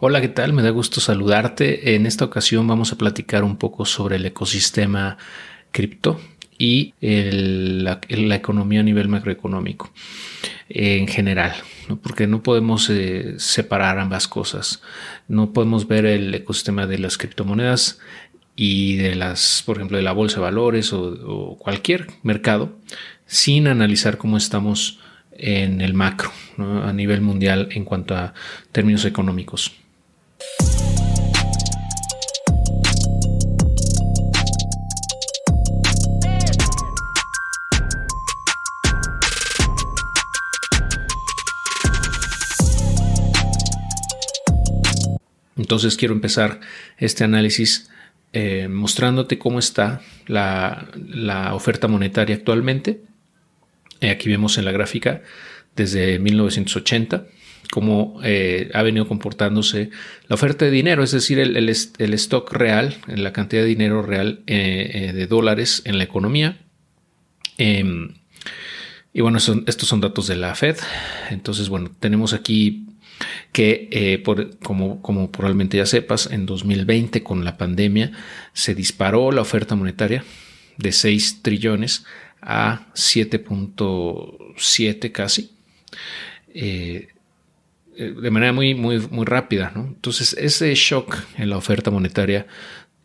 Hola, ¿qué tal? Me da gusto saludarte. En esta ocasión vamos a platicar un poco sobre el ecosistema cripto y la, economía a nivel macroeconómico en general, porque no podemos eh, separar ambas cosas. No podemos ver el ecosistema de las criptomonedas y de las, por ejemplo, de la bolsa de valores o cualquier mercado sin analizar cómo estamos en el macro a nivel mundial en cuanto a términos económicos. Entonces quiero empezar este análisis eh, mostrándote cómo está la, oferta monetaria actualmente. Eh, aquí vemos en la gráfica desde 1980 cómo eh, ha venido comportándose la oferta de dinero, es decir, el, stock real, la cantidad de dinero real de dólares en la economía. Em, y bueno, estos son datos de la Fed. Entonces, bueno, tenemos aquí que eh, como, como probablemente ya sepas, en 2020 con la pandemia se disparó la oferta monetaria de 6 trillones a 7.7 casi. Eh, eh, de manera muy, muy, muy rápida. Entonces, ese shock en la oferta monetaria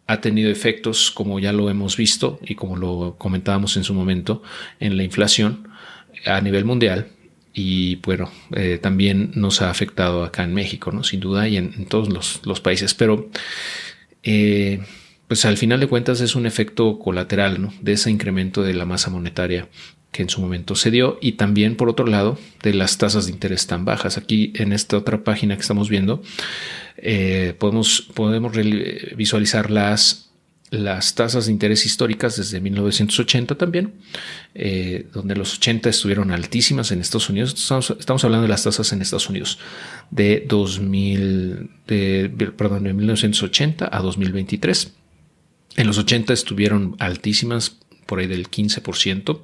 ha tenido efectos, como ya lo hemos visto y como lo comentábamos en su momento, en la inflación a nivel mundial y bueno, eh, también nos ha afectado acá en México, ¿no? Sin duda y en, todos los, países, pero eh, pues al final de cuentas es un efecto colateral, ¿no? De ese incremento de la masa monetaria que en su momento se dio y también por otro lado de las tasas de interés tan bajas. Aquí en esta otra página que estamos viendo eh, podemos, podemos visualizar las las tasas de interés históricas desde 1980 también, eh, donde los 80 estuvieron altísimas en Estados Unidos. Estamos, hablando de las tasas en Estados Unidos de 2000, perdón, de 1980 a 2023. En los 80 estuvieron altísimas, por ahí del 15%.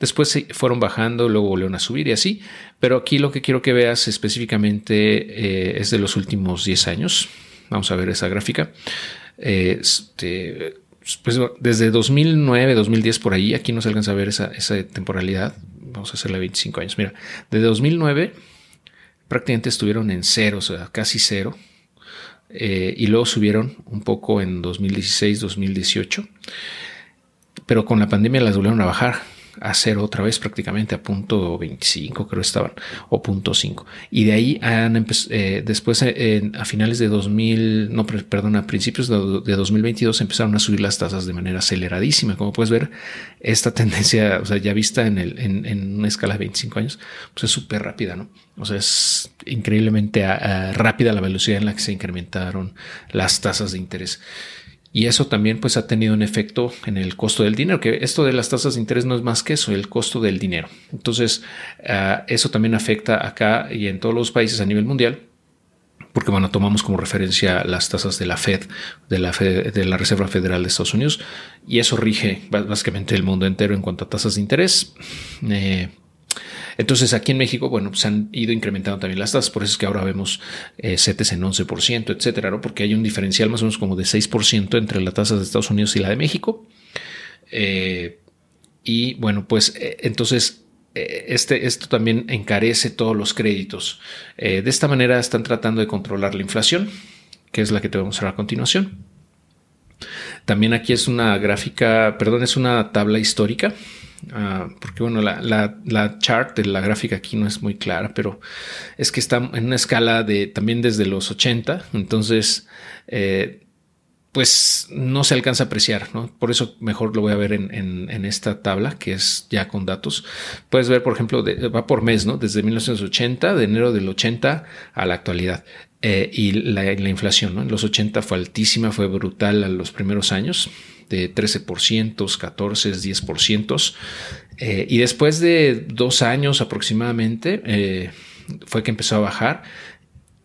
Después fueron bajando, luego volvieron a subir y así. Pero aquí lo que quiero que veas específicamente eh, es de los últimos 10 años. Vamos a ver esa gráfica. Este, pues desde 2009, 2010 por ahí, aquí no se alcanza a ver esa, temporalidad. Vamos a hacerle 25 años. Mira, desde 2009 prácticamente estuvieron en cero, o sea, casi cero. Eh, y luego subieron un poco en 2016, 2018. Pero con la pandemia las volvieron a bajar a cero otra vez prácticamente a punto 25 creo estaban o punto 5 y de ahí han eh, después eh, a finales de 2000 no perdón a principios de, 2022 empezaron a subir las tasas de manera aceleradísima. Como puedes ver esta tendencia o sea ya vista en, el, en, una escala de 25 años pues es súper rápida no o sea es increíblemente rápida la velocidad en la que se incrementaron las tasas de interés y eso también pues ha tenido un efecto en el costo del dinero, que esto de las tasas de interés no es más que eso, el costo del dinero. Entonces, ah, eso también afecta acá y en todos los países a nivel mundial porque bueno, tomamos como referencia las tasas de la Fed, de la, de la Reserva Federal de Estados Unidos, y eso rige básicamente el mundo entero en cuanto a tasas de interés. Eh, entonces aquí en México, bueno, se han ido incrementando también las tasas, por eso es que ahora vemos eh, CETES en 11%, etcétera, ¿no? Porque hay un diferencial más o menos como de 6% entre la tasa de Estados Unidos y la de México. Eh, y bueno, pues eh, entonces eh, este, esto también encarece todos los créditos. de esta manera están tratando de controlar la inflación, que es la que te voy a mostrar a continuación. También aquí es una gráfica, perdón, es una tabla histórica Ah, porque bueno, la, la, chart de la gráfica aquí no es muy clara, pero es que está en una escala de también desde los 80, entonces eh, pues no se alcanza a apreciar, ¿no? Por eso mejor lo voy a ver en, esta tabla que es ya con datos. Puedes ver, por ejemplo, va por mes, ¿no? Desde 1980, de enero del 80 a la actualidad. Eh, y la, la, inflación, ¿no? En los 80 fue altísima, fue brutal a los primeros años de 13%, 14, 10%. y después de dos años aproximadamente eh, fue que empezó a bajar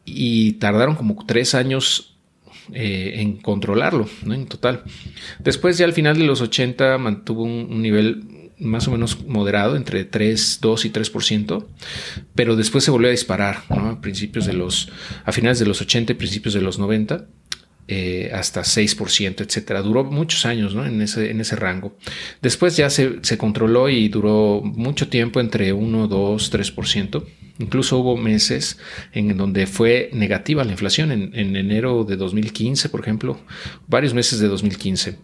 y tardaron como tres años eh, en controlarlo, ¿no? en total. Después ya al final de los 80 mantuvo un, nivel más o menos moderado, entre 3, 2 y 3%, pero después se volvió a disparar, ¿no? A principios de los, a finales de los 80 y principios de los 90, eh, hasta 6%, etcétera. Duró muchos años ¿no? en, ese, en ese rango. Después ya se, se, controló y duró mucho tiempo entre 1, 2, 3%. Incluso hubo meses en donde fue negativa la inflación, en, en enero de 2015, por ejemplo, varios meses de 2015.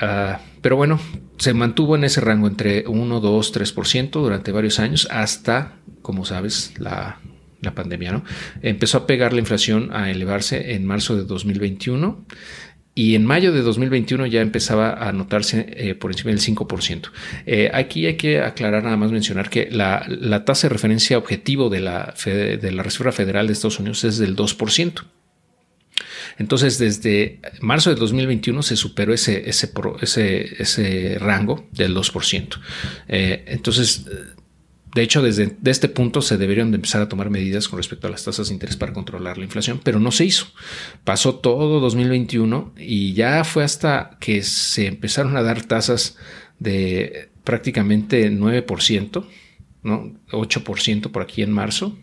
Uh, pero bueno, se mantuvo en ese rango entre 1, 2, 3% durante varios años hasta, como sabes, la, la pandemia, ¿no? Empezó a pegar la inflación a elevarse en marzo de 2021 y en mayo de 2021 ya empezaba a notarse eh, por encima del 5%. Eh, aquí hay que aclarar nada más mencionar que la, tasa de referencia objetivo de la, de la Reserva Federal de Estados Unidos es del 2%. Entonces, desde marzo de 2021 se superó ese, ese, ese, ese rango del 2%. Eh, entonces, de hecho, desde este punto se deberían de empezar a tomar medidas con respecto a las tasas de interés para controlar la inflación, pero no se hizo. Pasó todo 2021 y ya fue hasta que se empezaron a dar tasas de prácticamente 9%, ¿no? 8% por aquí en marzo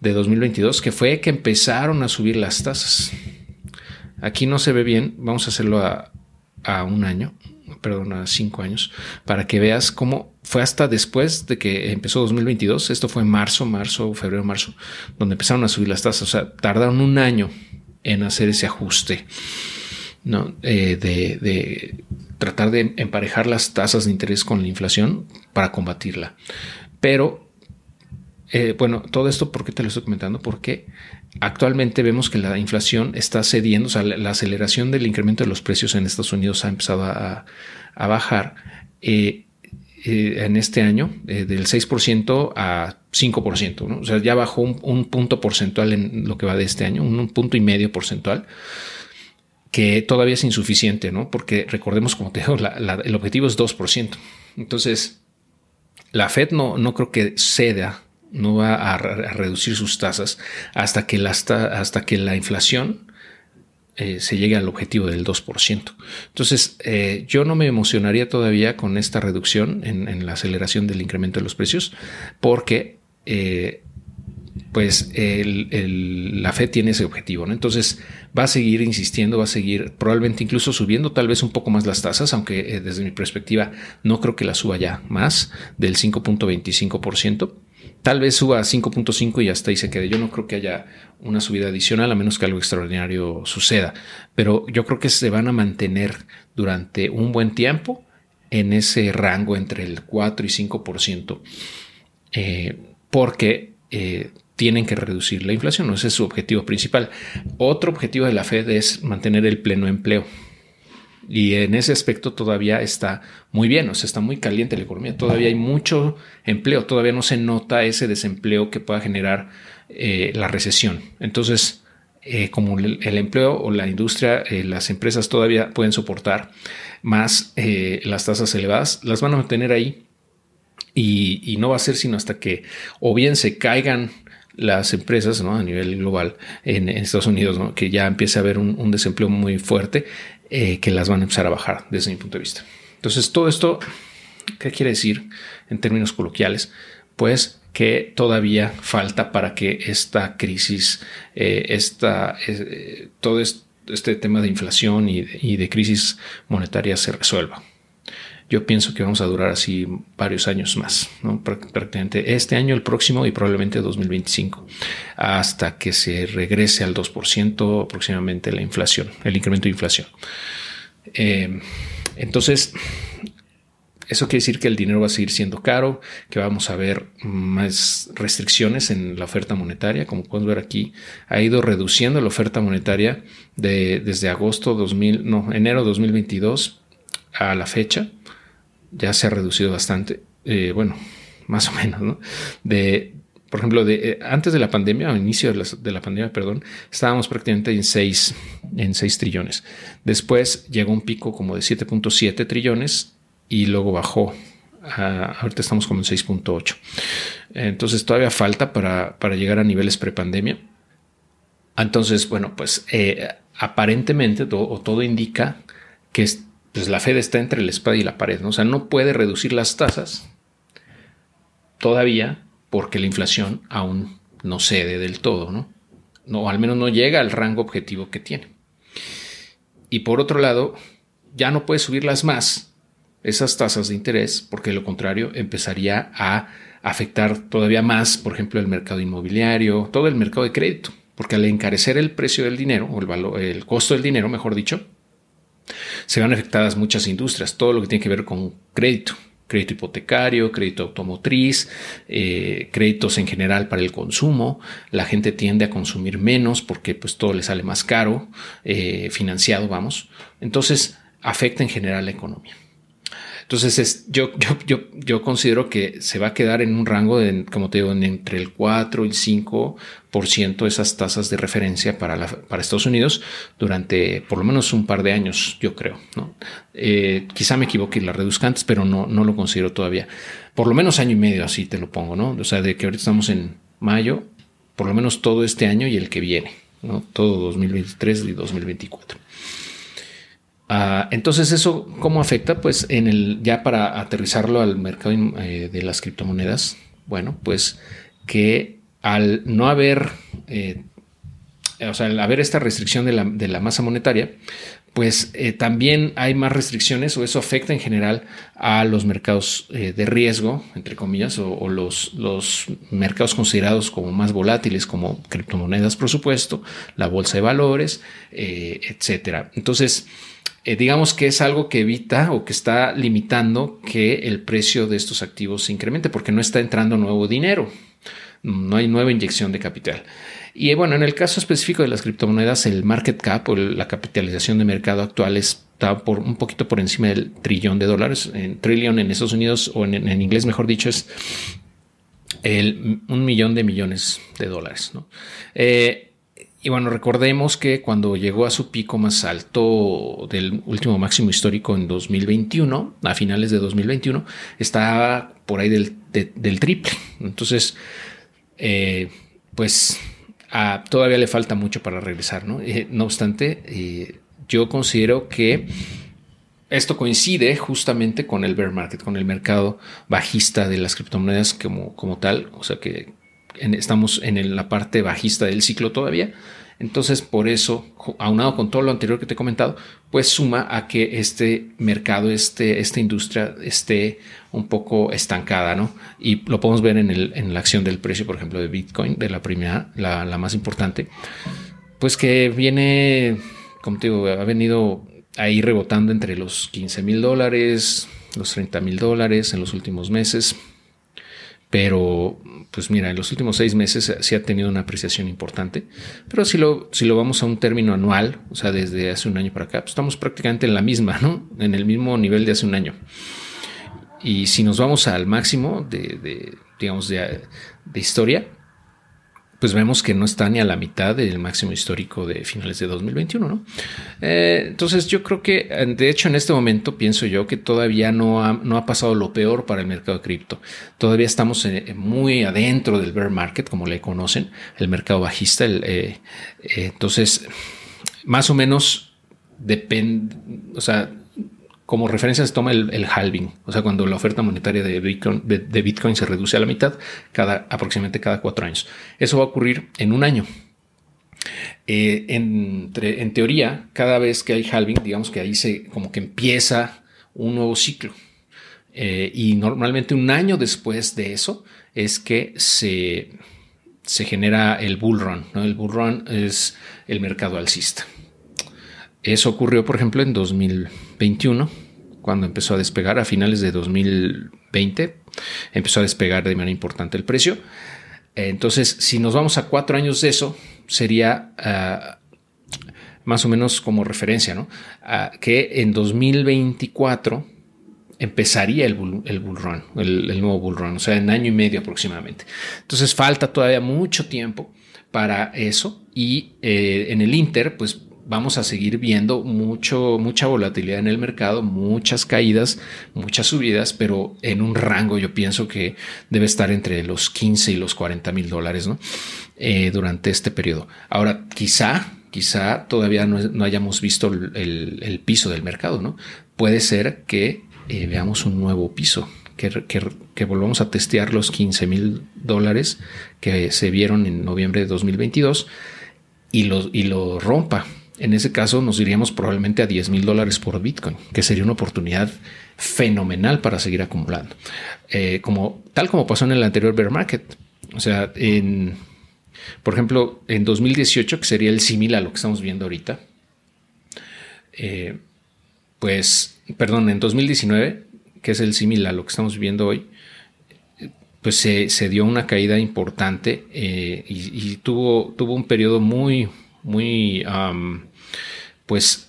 de 2022, que fue que empezaron a subir las tasas. Aquí no se ve bien, vamos a hacerlo a, a un año perdón, a cinco años, para que veas cómo fue hasta después de que empezó 2022. Esto fue en marzo, marzo, febrero, marzo, donde empezaron a subir las tasas. O sea, tardaron un año en hacer ese ajuste, ¿no? Eh, de, de tratar de emparejar las tasas de interés con la inflación para combatirla. Pero eh, bueno, todo esto, ¿por qué te lo estoy comentando? Porque actualmente vemos que la inflación está cediendo, o sea, la, aceleración del incremento de los precios en Estados Unidos ha empezado a, bajar. Eh, eh, en este año del 6% a 5%, ¿no? o sea, ya bajó un, punto porcentual en lo que va de este año, un, punto y medio porcentual, que todavía es insuficiente, ¿no? Porque recordemos, como te digo, el objetivo es 2%. Entonces, la Fed no, no creo que ceda no va a, reducir sus tasas hasta que la, hasta que la inflación eh, se llegue al objetivo del 2%. Entonces, eh, yo no me emocionaría todavía con esta reducción en, la aceleración del incremento de los precios, porque eh, pues la FED tiene ese objetivo. ¿no? Entonces, va a seguir insistiendo, va a seguir probablemente incluso subiendo tal vez un poco más las tasas, aunque desde mi perspectiva no creo que la suba ya más del 5.25%. Tal vez suba a 5.5 y hasta ahí se quede. Yo no creo que haya una subida adicional a menos que algo extraordinario suceda, pero yo creo que se van a mantener durante un buen tiempo en ese rango entre el 4 y 5%, eh, porque eh, tienen que reducir la inflación, ese es su objetivo principal. Otro objetivo de la Fed es mantener el pleno empleo. Y en ese aspecto todavía está muy bien, o sea, está muy caliente la economía, todavía hay mucho empleo, todavía no se nota ese desempleo que pueda generar eh, la recesión. Entonces, eh, como el, empleo o la industria, eh, las empresas todavía pueden soportar más las tasas elevadas, las van a mantener ahí y, no va a ser sino hasta que o bien se caigan las empresas ¿no? a nivel global en, Estados Unidos, que ya empiece a haber un, un, desempleo muy fuerte que las van a empezar a bajar desde mi punto de vista. Entonces, todo esto, ¿qué quiere decir en términos coloquiales? Pues que todavía falta para que esta crisis, eh, esta, eh, todo este tema de inflación y y de crisis monetaria se resuelva yo pienso que vamos a durar así varios años más, prácticamente este año, el próximo y probablemente 2025, hasta que se regrese al 2% aproximadamente la inflación, el incremento de inflación. Eh, entonces, eso quiere decir que el dinero va a seguir siendo caro, que vamos a ver más restricciones en la oferta monetaria. Como pueden ver aquí, ha ido reduciendo la oferta monetaria de, desde agosto 2000, no, enero 2022 a la fecha ya se ha reducido bastante. Eh, bueno, más o menos, ¿no? De, por ejemplo, de, eh, antes de la pandemia, o inicio de la, pandemia, perdón, estábamos prácticamente en 6, en 6 trillones. Después llegó un pico como de 7.7 trillones y luego bajó. ahorita estamos como en 6.8. Entonces todavía falta para, llegar a niveles prepandemia. Entonces, bueno, pues eh, aparentemente o todo indica que pues la Fed está entre la espada y la pared, ¿no? O sea, no puede reducir las tasas todavía porque la inflación aún no cede del todo, ¿no? No, al menos no llega al rango objetivo que tiene. Y por otro lado, ya no puede subirlas más, esas tasas de interés, porque de lo contrario empezaría a afectar todavía más, por ejemplo, el mercado inmobiliario, todo el mercado de crédito, porque al encarecer el precio del dinero, o el, valor, el costo del dinero, mejor dicho, se van afectadas muchas industrias, todo lo que tiene que ver con crédito, crédito hipotecario, crédito automotriz, eh, créditos en general para el consumo. La gente tiende a consumir menos porque pues todo le sale más caro, eh, financiado, vamos. Entonces afecta en general la economía. Entonces, es, yo, yo, yo, yo, considero que se va a quedar en un rango de, como te digo, entre el 4 y el 5% esas tasas de referencia para, la, para Estados Unidos durante por lo menos un par de años, yo creo. ¿no? Eh, quizá me equivoque y la reduzca antes, pero no, no lo considero todavía. Por lo menos año y medio, así te lo pongo, ¿no? O sea, de que ahorita estamos en mayo, por lo menos todo este año y el que viene, ¿no? Todo 2023 y 2024. Ah, entonces, ¿eso cómo afecta? Pues en el, ya para aterrizarlo al mercado eh, de las criptomonedas, bueno, pues que al no haber, eh, o sea, al haber esta restricción de la, masa monetaria, pues eh, también hay más restricciones o eso afecta en general a los mercados de riesgo, entre comillas, o, los, los, mercados considerados como más volátiles, como criptomonedas, por supuesto, la bolsa de valores, etcétera. Entonces, eh, digamos que es algo que evita o que está limitando que el precio de estos activos se incremente porque no está entrando nuevo dinero, no hay nueva inyección de capital. Y bueno, en el caso específico de las criptomonedas, el market cap o la capitalización de mercado actual está por un poquito por encima del trillón de dólares. En trillion en Estados Unidos o en, inglés, mejor dicho, es un millón de millones de dólares. ¿no? Eh, y bueno, recordemos que cuando llegó a su pico más alto del último máximo histórico en 2021, a finales de 2021, estaba por ahí del, triple. Entonces, eh, pues todavía le falta mucho para regresar, ¿no? Eh, no obstante, eh, yo considero que esto coincide justamente con el bear market, con el mercado bajista de las criptomonedas como, como tal, o sea que estamos en la parte bajista del ciclo todavía. Entonces, por eso, aunado con todo lo anterior que te he comentado, pues suma a que este mercado, este, esta industria esté un poco estancada, ¿no? Y lo podemos ver en, el, en la acción del precio, por ejemplo, de Bitcoin, de la primera, la, la más importante, pues que viene, como te digo, ha venido ahí rebotando entre los 15 mil dólares, los 30 mil dólares en los últimos meses. Pero pues mira, en los últimos seis meses sí ha tenido una apreciación importante, pero si lo, si lo vamos a un término anual, o sea, desde hace un año para acá, pues estamos prácticamente en la misma, ¿no? En el mismo nivel de hace un año. Y si nos vamos al máximo de, digamos, de historia, pues vemos que no está ni a la mitad del máximo histórico de finales de 2021, ¿no? Eh, entonces yo creo que, de hecho, en este momento pienso yo que todavía no ha, no ha pasado lo peor para el mercado de cripto. Todavía estamos eh, muy adentro del bear market, como le conocen, el mercado bajista. Eh, entonces, más o menos depende, o sea, como referencia se toma el, halving, o sea, cuando la oferta monetaria de Bitcoin, se reduce a la mitad cada aproximadamente cada cuatro años. Eso va a ocurrir en un año. Eh, en teoría, cada vez que hay halving, digamos que ahí se como que empieza un nuevo ciclo. Eh, y normalmente un año después de eso es que se, se genera el bull run. El bull run es el mercado alcista. Eso ocurrió, por ejemplo, en 2021, cuando empezó a despegar a finales de 2020, empezó a despegar de manera importante el precio. Entonces, si nos vamos a cuatro años de eso, sería ah, más o menos como referencia, ¿no? Ah, que en 2024 empezaría el bull, run, el, nuevo bull run, o sea, en año y medio aproximadamente. Entonces, falta todavía mucho tiempo para eso y eh, en el Inter, pues vamos a seguir viendo mucho, mucha volatilidad en el mercado, muchas caídas, muchas subidas, pero en un rango yo pienso que debe estar entre los 15 y los 40 mil dólares ¿no? Eh, durante este periodo. Ahora, quizá, quizá todavía no, hayamos visto el, piso del mercado, ¿no? puede ser que eh, veamos un nuevo piso, que, que, volvamos a testear los 15 mil dólares que se vieron en noviembre de 2022 y lo, y lo rompa. En ese caso nos iríamos probablemente a 10 mil dólares por Bitcoin, que sería una oportunidad fenomenal para seguir acumulando. Eh, como, tal como pasó en el anterior bear market. O sea, en, por ejemplo, en 2018, que sería el similar a lo que estamos viendo ahorita, eh, pues, perdón, en 2019, que es el similar a lo que estamos viendo hoy, pues se, dio una caída importante eh, y, tuvo, tuvo un periodo muy, muy, pues,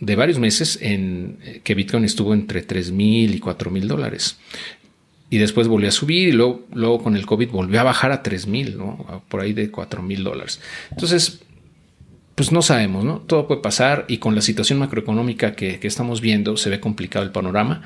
de varios meses en que Bitcoin estuvo entre 3 mil y 4 mil dólares. Y después volvió a subir y luego, con el COVID volvió a bajar a 3 mil, ¿no? por ahí de 4 mil dólares. Entonces, pues no sabemos, ¿no? Todo puede pasar y con la situación macroeconómica que, estamos viendo se ve complicado el panorama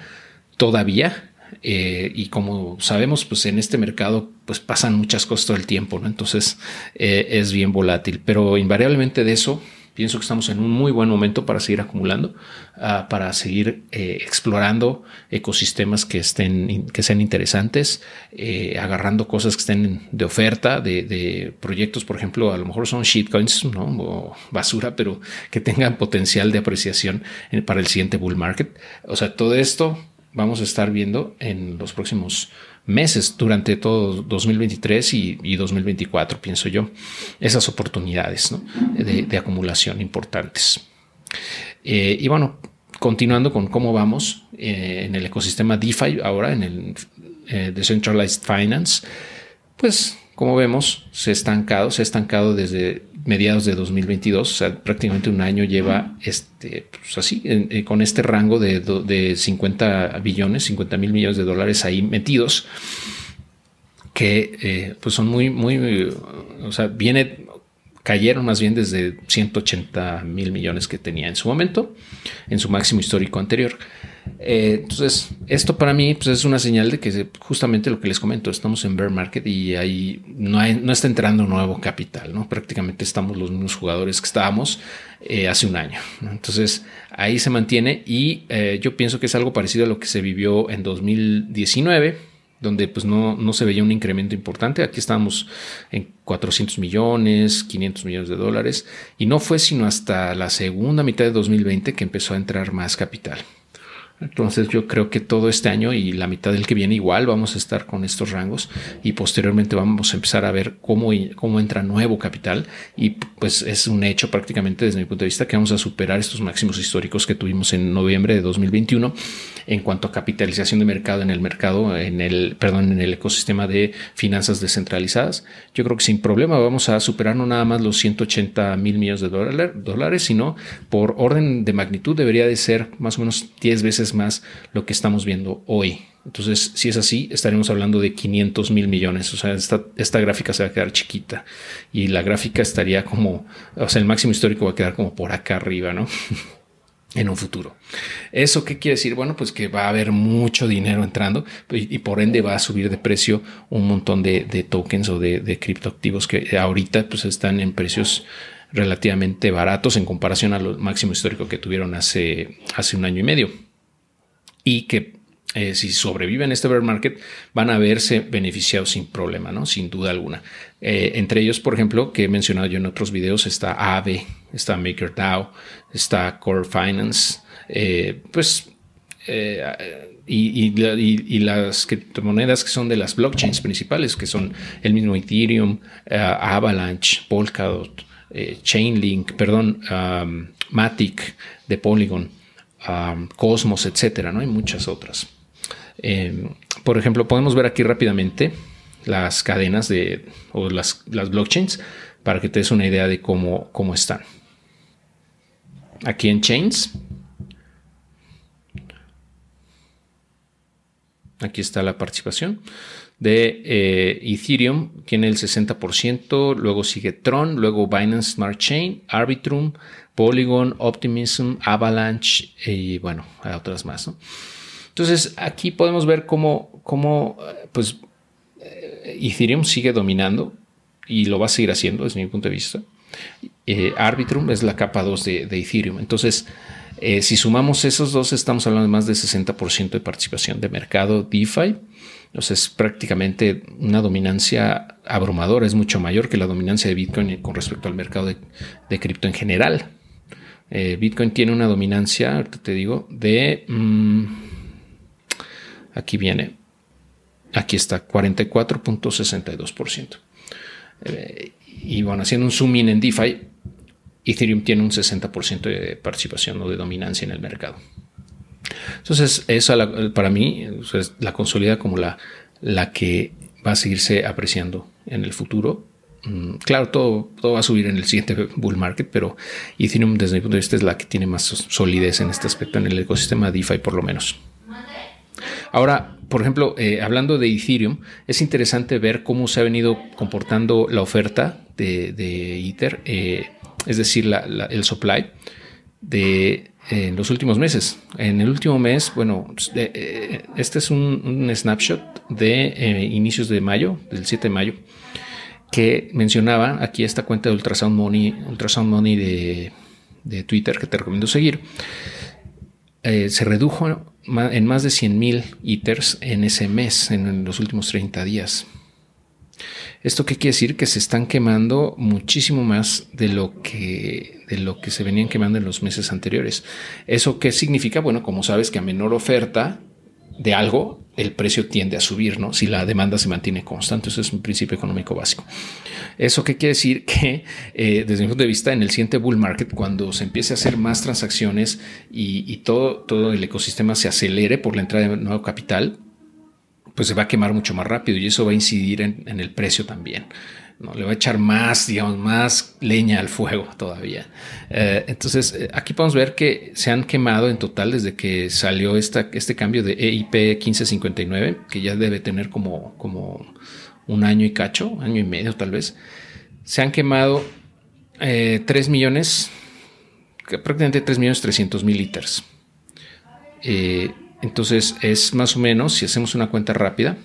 todavía. Eh, y como sabemos, pues en este mercado pues pasan muchas cosas todo el tiempo, ¿no? Entonces eh, es bien volátil, pero invariablemente de eso Pienso que estamos en un muy buen momento para seguir acumulando, ah, para seguir eh, explorando ecosistemas que estén, que sean interesantes, eh, agarrando cosas que estén de oferta, de, proyectos, por ejemplo, a lo mejor son shitcoins, ¿no? O basura, pero que tengan potencial de apreciación para el siguiente bull market. O sea, todo esto vamos a estar viendo en los próximos meses durante todo 2023 y, 2024, pienso yo, esas oportunidades de, acumulación importantes. Eh, y bueno, continuando con cómo vamos eh, en el ecosistema DeFi ahora, en el eh, Decentralized Finance, pues como vemos, se ha estancado, se ha estancado desde mediados de 2022, o sea, prácticamente un año lleva este, pues así, con este rango de, de 50 billones, 50 mil millones de dólares ahí metidos, que eh, pues son muy, muy, o sea, viene, cayeron más bien desde 180 mil millones que tenía en su momento, en su máximo histórico anterior. Eh, entonces, esto para mí pues, es una señal de que justamente lo que les comento, estamos en bear market y ahí no, está entrando nuevo capital. Prácticamente estamos los mismos jugadores que estábamos eh, hace un año. Entonces, ahí se mantiene y eh, yo pienso que es algo parecido a lo que se vivió en 2019 donde pues no, no, se veía un incremento importante. Aquí estábamos en 400 millones, 500 millones de dólares, y no fue sino hasta la segunda mitad de 2020 que empezó a entrar más capital. Entonces yo creo que todo este año y la mitad del que viene igual vamos a estar con estos rangos y posteriormente vamos a empezar a ver cómo, cómo entra nuevo capital y pues es un hecho prácticamente desde mi punto de vista que vamos a superar estos máximos históricos que tuvimos en noviembre de 2021 en cuanto a capitalización de mercado en el mercado, en el, perdón, en el ecosistema de finanzas descentralizadas. Yo creo que sin problema vamos a superar no nada más los 180 mil millones de dólares, sino por orden de magnitud debería de ser más o menos 10 veces más lo que estamos viendo hoy. Entonces, si es así, estaremos hablando de 500 mil millones. O sea, esta, esta, gráfica se va a quedar chiquita y la gráfica estaría como, o sea, el máximo histórico va a quedar como por acá arriba, ¿no? en un futuro. ¿Eso qué quiere decir? Bueno, pues que va a haber mucho dinero entrando y, por ende va a subir de precio un montón de, tokens o de, criptoactivos que ahorita pues están en precios relativamente baratos en comparación al máximo histórico que tuvieron hace, hace un año y medio y que eh, si sobreviven este bear market, van a verse beneficiados sin problema, ¿no? Sin duda alguna. Eh, entre ellos, por ejemplo, que he mencionado yo en otros videos, está AVE, está MakerDAO, está Core Finance, eh, pues, y, las criptomonedas que son de las blockchains principales, que son el mismo Ethereum, Avalanche, Polkadot, Chainlink, perdón, Matic de Polygon. Cosmos, etcétera, ¿no? Hay muchas otras. Em, por ejemplo, podemos ver aquí rápidamente las cadenas de o las, blockchains para que te des una idea de cómo, cómo están. Aquí en Chains. Aquí está la participación de eh, Ethereum, tiene el 60%, luego sigue Tron, luego Binance Smart Chain, Arbitrum, Polygon, Optimism, Avalanche y bueno, hay otras más. Entonces aquí podemos ver cómo, cómo pues, eh, Ethereum sigue dominando y lo va a seguir haciendo desde mi punto de vista. Eh, Arbitrum es la capa 2 de, Ethereum. Entonces, Eh, si sumamos esos dos, estamos hablando de más de 60% de participación de mercado DeFi. Entonces es prácticamente una dominancia abrumadora, es mucho mayor que la dominancia de Bitcoin con respecto al mercado de, cripto en general. Eh, Bitcoin tiene una dominancia, ahorita te digo, de... Mm, aquí viene, aquí está, 44.62%. Eh, y bueno, haciendo un zoom in en DeFi, Ethereum tiene un 60% de participación o de dominancia en el mercado. Entonces, esa para mí la consolida como la, la que va a seguirse apreciando en el futuro. Mm, claro, todo, todo va a subir en el siguiente bull market, pero Ethereum desde mi punto de vista es la que tiene más solidez en este aspecto, en el ecosistema DeFi por lo menos. Ahora, por ejemplo, eh, hablando de Ethereum, es interesante ver cómo se ha venido comportando la oferta de, Ether, eh, es decir, el supply de en los últimos meses. En el último mes, bueno, eh, este es un, snapshot de eh, inicios de mayo, del 7 de mayo, que mencionaba aquí esta cuenta de Ultrasound Money, Ultrasound Money de, de Twitter que te recomiendo seguir. Se redujo en más de 100 mil ITERs en ese mes, en los últimos 30 días. ¿Esto qué quiere decir? Que se están quemando muchísimo más de lo que, de lo que se venían quemando en los meses anteriores. ¿Eso qué significa? Bueno, como sabes que a menor oferta de algo, el precio tiende a subir, ¿no? Si la demanda se mantiene constante. Eso es un principio económico básico. ¿Eso qué quiere decir? Que eh, desde mi punto de vista, en el siguiente bull market, cuando se empiece a hacer más transacciones y, y todo, todo el ecosistema se acelere por la entrada de nuevo capital, pues se va a quemar mucho más rápido y eso va a incidir en, el precio también. ¿no? Le va a echar más, digamos, más leña al fuego todavía. Eh, entonces, eh, aquí podemos ver que se han quemado en total desde que salió este cambio de EIP 1559, que ya debe tener como, como un año y cacho, año y medio tal vez. Se han quemado eh, 3 millones, prácticamente 3 millones 300 mil litros. Eh, entonces es más o menos, si hacemos una cuenta rápida,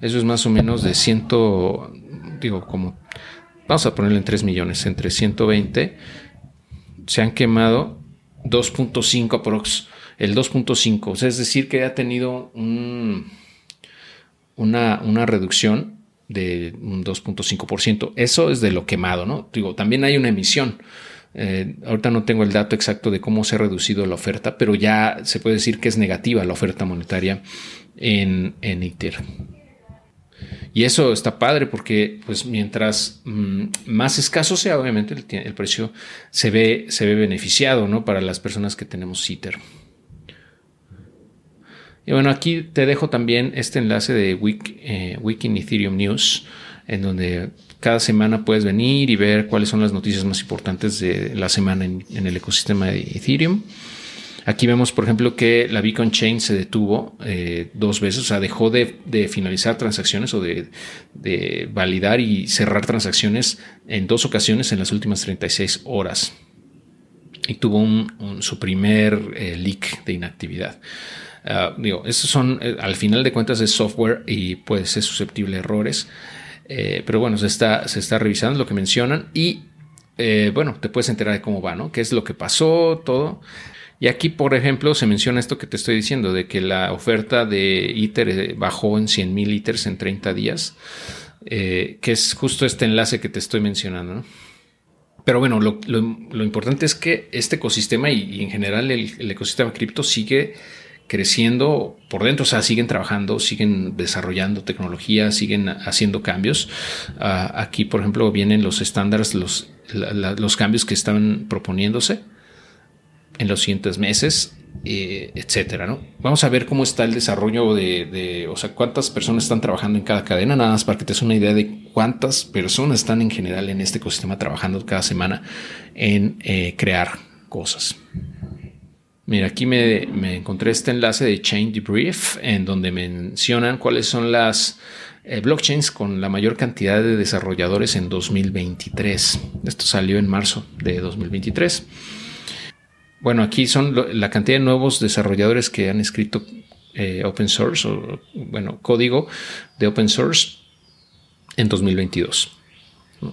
eso es más o menos de 100, digo, como, vamos a ponerlo en 3 millones, entre 120, se han quemado 2.5 prox, el 2.5, o sea, es decir, que ha tenido un, una, una reducción de un 2.5%. Eso es de lo quemado, ¿no? Digo, también hay una emisión. Eh, ahorita no tengo el dato exacto de cómo se ha reducido la oferta, pero ya se puede decir que es negativa la oferta monetaria en, en ITER. Y eso está padre porque, pues, mientras mm, más escaso sea, obviamente el, precio se ve, se ve beneficiado, ¿no? Para las personas que tenemos ITER. Y bueno, aquí te dejo también este enlace de eh, Wiki Ethereum News, en donde cada semana puedes venir y ver cuáles son las noticias más importantes de la semana en, el ecosistema de Ethereum. Aquí vemos, por ejemplo, que la Beacon Chain se detuvo eh, dos veces, o sea, dejó de, finalizar transacciones o de, validar y cerrar transacciones en dos ocasiones en las últimas 36 horas. Y tuvo su primer eh, leak de inactividad. Ah, digo, estos son, eh, al final de cuentas, es software y puede ser susceptible a errores. Eh, pero bueno, se está, se está revisando lo que mencionan y eh, bueno, te puedes enterar de cómo va, ¿no? ¿Qué es lo que pasó? Todo. Y aquí, por ejemplo, se menciona esto que te estoy diciendo, de que la oferta de ITER eh, bajó en 100 mil ITERs en 30 días, que es justo este enlace que te estoy mencionando. Pero bueno, lo, importante es que este ecosistema y, en general el, el ecosistema cripto sigue creciendo por dentro, o sea, siguen trabajando, siguen desarrollando tecnología, siguen haciendo cambios. Ah, aquí, por ejemplo, vienen los estándares, los, los cambios que están proponiéndose en los siguientes meses, eh, etcétera. ¿no? Vamos a ver cómo está el desarrollo de, o sea, cuántas personas están trabajando en cada cadena, nada más para que te des una idea de cuántas personas están en general en este ecosistema trabajando cada semana en eh, crear cosas. Mira, aquí me, encontré este enlace de Chain Debrief en donde mencionan cuáles son las eh, blockchains con la mayor cantidad de desarrolladores en 2023. Esto salió en marzo de 2023. Bueno, aquí son la cantidad de nuevos desarrolladores que han escrito eh, open source o, bueno, código de open source en 2022.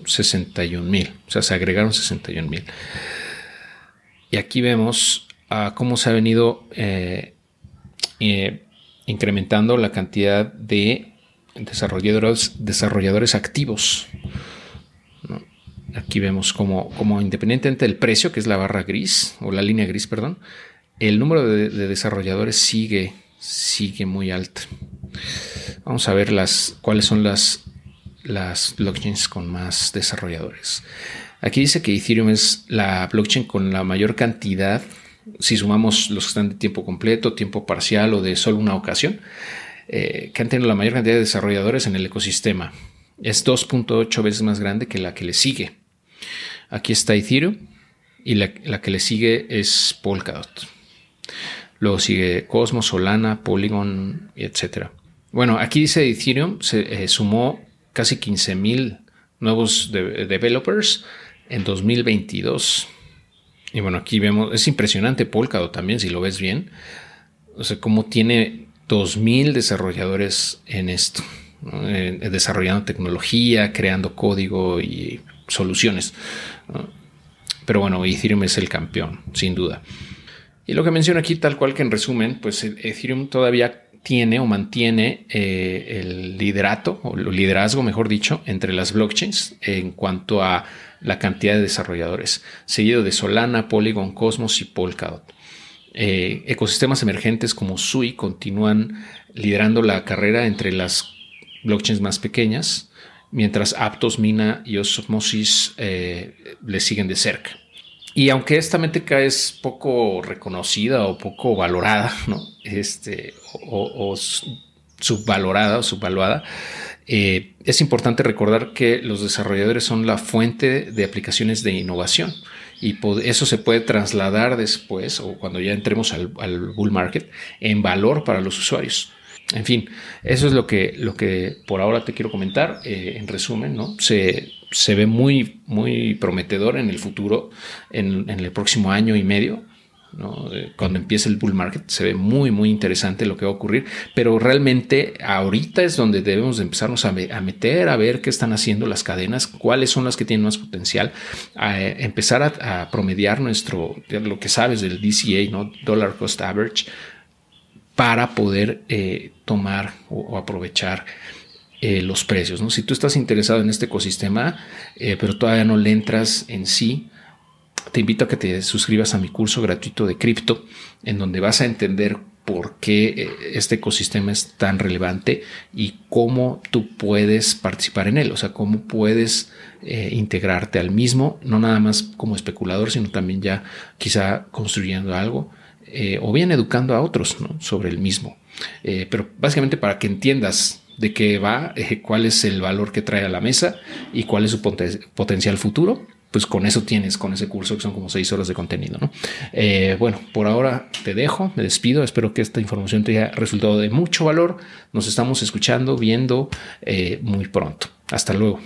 61 mil, o sea, se agregaron 61 mil. Y aquí vemos cómo se ha venido eh, eh, incrementando la cantidad de desarrolladores, activos. Aquí vemos como, como independientemente del precio, que es la barra gris, o la línea gris, perdón, el número de, desarrolladores sigue, sigue muy alto. Vamos a ver las, cuáles son las, las blockchains con más desarrolladores. Aquí dice que Ethereum es la blockchain con la mayor cantidad, si sumamos los que están de tiempo completo, tiempo parcial o de solo una ocasión, eh, que han tenido la mayor cantidad de desarrolladores en el ecosistema. Es 2.8 veces más grande que la que le sigue. Aquí está Ethereum y la, que le sigue es Polkadot. Luego sigue Cosmos, Solana, Polygon, etc. Bueno, aquí dice Ethereum se eh, sumó casi 15.000 nuevos developers en 2022. Y bueno, aquí vemos, es impresionante Polkadot también, si lo ves bien. O sea, cómo tiene 2.000 desarrolladores en esto, desarrollando tecnología, creando código y soluciones. Pero bueno, Ethereum es el campeón, sin duda. Y lo que menciono aquí, tal cual que en resumen, pues Ethereum todavía tiene o mantiene eh, el liderato, o el liderazgo, mejor dicho, entre las blockchains en cuanto a la cantidad de desarrolladores, seguido de Solana, Polygon, Cosmos y Polkadot. Eh, ecosistemas emergentes como Sui continúan liderando la carrera entre las blockchains más pequeñas, mientras Aptos, Mina y Osmosis eh, le siguen de cerca. Y aunque esta métrica es poco reconocida o poco valorada, ¿no? Este, o, subvalorada o subvaluada, eh, es importante recordar que los desarrolladores son la fuente de aplicaciones de innovación y eso se puede trasladar después o cuando ya entremos al, bull market en valor para los usuarios. En fin, eso es lo que, lo que por ahora te quiero comentar. Eh, en resumen, ¿no? Se, se, ve muy, muy prometedor en el futuro, en, en el próximo año y medio. Eh, cuando empiece el bull market se ve muy, muy interesante lo que va a ocurrir, pero realmente ahorita es donde debemos de empezarnos a, meter, a ver qué están haciendo las cadenas, cuáles son las que tienen más potencial, a, eh, empezar a, promediar nuestro, lo que sabes del DCA, ¿no? Dollar Cost Average, para poder eh, tomar o, aprovechar los precios. ¿no? Si tú estás interesado en este ecosistema, pero todavía no le entras en sí, te invito a que te suscribas a mi curso gratuito de cripto, en donde vas a entender por qué eh, este ecosistema es tan relevante y cómo tú puedes participar en él, o sea, cómo puedes eh, integrarte al mismo, no nada más como especulador, sino también ya quizá construyendo algo eh, o bien educando a otros sobre el mismo. pero básicamente para que entiendas de qué va, cuál es el valor que trae a la mesa y cuál es su potencial futuro pues con eso tienes, con ese curso que son como seis horas de contenido. ¿no? Eh, bueno, por ahora te dejo, me despido. Espero que esta información te haya resultado de mucho valor. Nos estamos escuchando, viendo eh, muy pronto. Hasta luego.